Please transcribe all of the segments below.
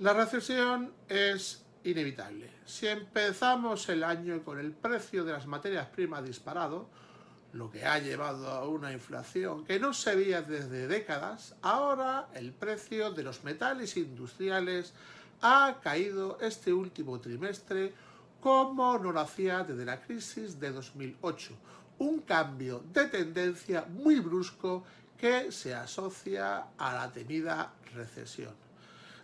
La recesión es inevitable. Si empezamos el año con el precio de las materias primas disparado, lo que ha llevado a una inflación que no se veía desde décadas, ahora el precio de los metales industriales ha caído este último trimestre como no lo hacía desde la crisis de 2008. Un cambio de tendencia muy brusco que se asocia a la temida recesión.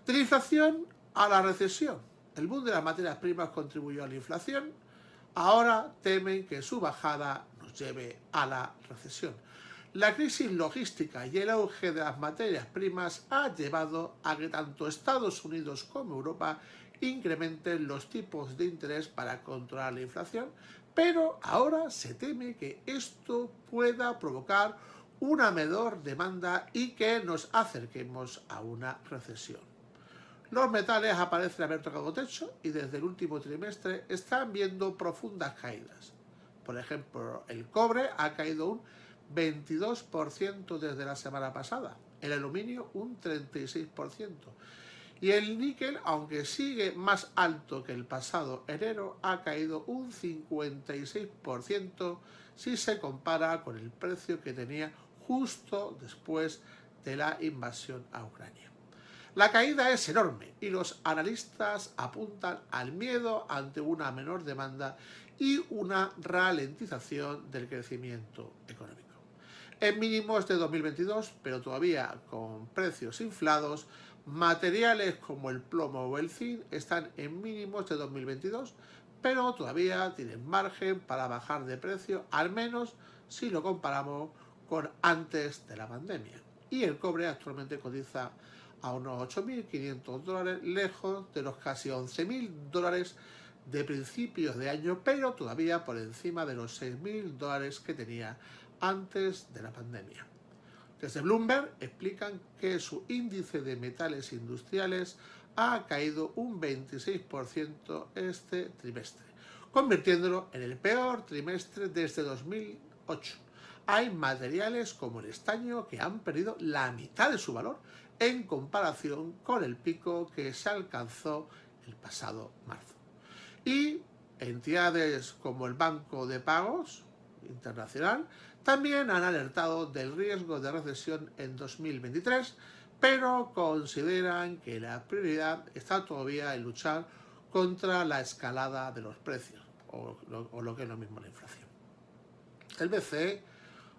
Inflación a la recesión. El boom de las materias primas contribuyó a la inflación. Ahora temen que su bajada nos lleve a la recesión. La crisis logística y el auge de las materias primas ha llevado a que tanto Estados Unidos como Europa incrementen los tipos de interés para controlar la inflación, pero ahora se teme que esto pueda provocar una menor demanda y que nos acerquemos a una recesión. Los metales aparecen haber tocado techo y desde el último trimestre están viendo profundas caídas. Por ejemplo, el cobre ha caído un 22% desde la semana pasada, el aluminio un 36%. Y el níquel, aunque sigue más alto que el pasado enero, ha caído un 56% si se compara con el precio que tenía justo después de la invasión a Ucrania. La caída es enorme y los analistas apuntan al miedo ante una menor demanda y una ralentización del crecimiento económico. En mínimos de 2022, pero todavía con precios inflados, materiales como el plomo o el zinc están en mínimos de 2022, pero todavía tienen margen para bajar de precio, al menos si lo comparamos con antes de la pandemia. Y el cobre actualmente cotiza a unos 8.500 dólares, lejos de los casi 11.000 dólares de principios de año, pero todavía por encima de los 6.000 dólares que tenía antes de la pandemia. Desde Bloomberg explican que su índice de metales industriales ha caído un 26% este trimestre, convirtiéndolo en el peor trimestre desde 2008. Hay materiales como el estaño que han perdido la mitad de su valor en comparación con el pico que se alcanzó el pasado marzo. Y entidades como el Banco de Pagos Internacional también han alertado del riesgo de recesión en 2023, pero consideran que la prioridad está todavía en luchar contra la escalada de los precios, o lo, que es lo mismo la inflación. El BCE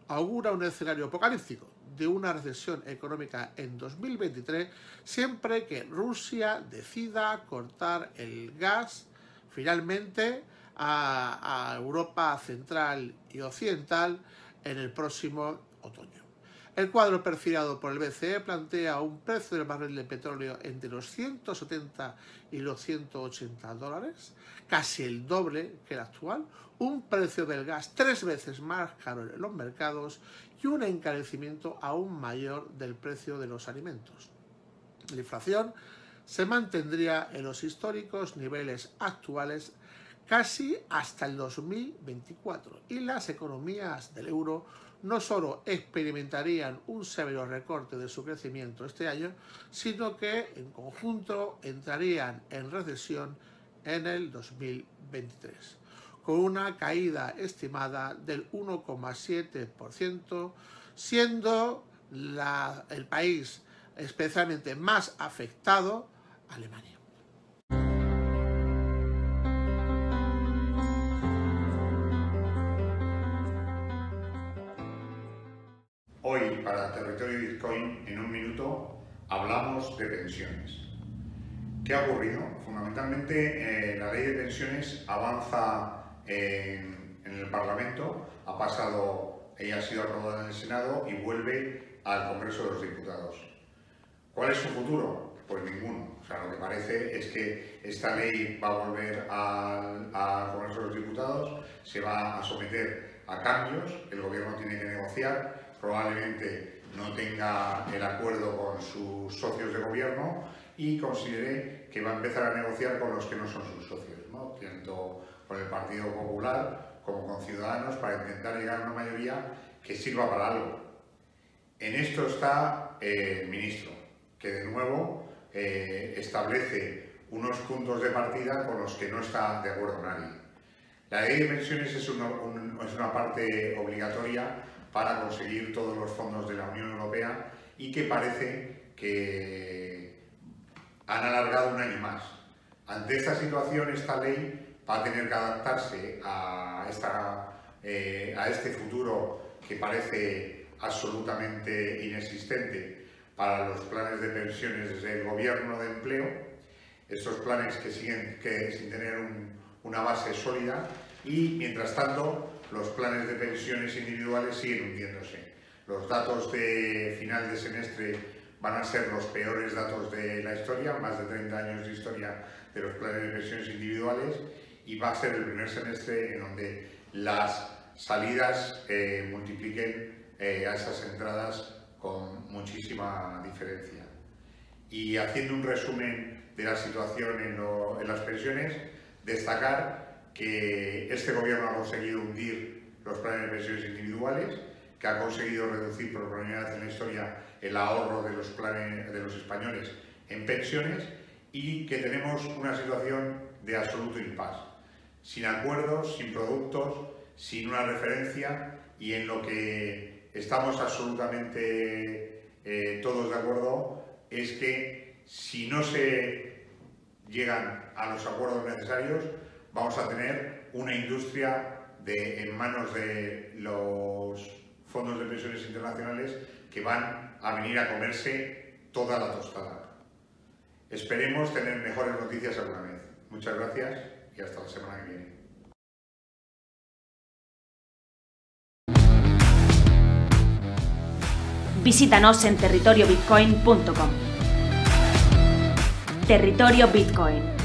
augura un escenario apocalíptico de una recesión económica en 2023 siempre que Rusia decida cortar el gas finalmente a, Europa central y occidental en el próximo. El cuadro perfilado por el BCE plantea un precio del barril de petróleo entre los 170 y los 180 dólares, casi el doble que el actual, un precio del gas tres veces más caro en los mercados y un encarecimiento aún mayor del precio de los alimentos. La inflación se mantendría en los históricos niveles actuales casi hasta el 2024 y las economías del euro no solo experimentarían un severo recorte de su crecimiento este año, sino que en conjunto entrarían en recesión en el 2023, con una caída estimada del 1,7%, siendo el país especialmente más afectado Alemania. Para Territorio Bitcoin, en un minuto, hablamos de pensiones. ¿Qué ha ocurrido? Fundamentalmente, eh, la ley de pensiones avanza en, el Parlamento, ha pasado, ella ha sido aprobada en el Senado y vuelve al Congreso de los Diputados. ¿Cuál es su futuro? Pues ninguno. O sea, lo que parece es que esta ley va a volver al, al Congreso de los Diputados, se va a someter a cambios, el Gobierno tiene que negociar, probablemente no tenga el acuerdo con sus socios de gobierno y considere que va a empezar a negociar con los que no son sus socios, tanto con el Partido Popular como con Ciudadanos, para intentar llegar a una mayoría que sirva para algo. En esto está eh, el ministro, que de nuevo eh, establece unos puntos de partida con los que no está de acuerdo nadie. La ley de pensiones es es una parte obligatoria para conseguir todos los fondos de la Unión Europea y que parece que han alargado un año más. Ante esta situación, esta ley va a tener que adaptarse a, esta, eh, a este futuro que parece absolutamente inexistente para los planes de pensiones desde el gobierno de empleo, estos planes que siguen que, sin tener un, una base sólida y, mientras tanto, los planes de pensiones individuales siguen hundiéndose. Los datos de final de semestre van a ser los peores datos de la historia, más de 30 años de historia de los planes de pensiones individuales y va a ser el primer semestre en donde las salidas eh, multipliquen eh, a esas entradas con muchísima diferencia. Y haciendo un resumen de la situación en, lo, en las pensiones, destacar que este gobierno ha conseguido hundir los planes de pensiones individuales, que ha conseguido reducir por primera vez en la historia el ahorro de los, planes, de los españoles en pensiones y que tenemos una situación de absoluto impas, sin acuerdos, sin productos, sin una referencia y en lo que estamos absolutamente eh, todos de acuerdo es que si no se llegan a los acuerdos necesarios, vamos a tener una industria en manos de los fondos de pensiones internacionales que van a venir a comerse toda la tostada. Esperemos tener mejores noticias alguna vez. Muchas gracias y hasta la semana que viene. Visítanos en territoriobitcoin.com. Territorio Bitcoin.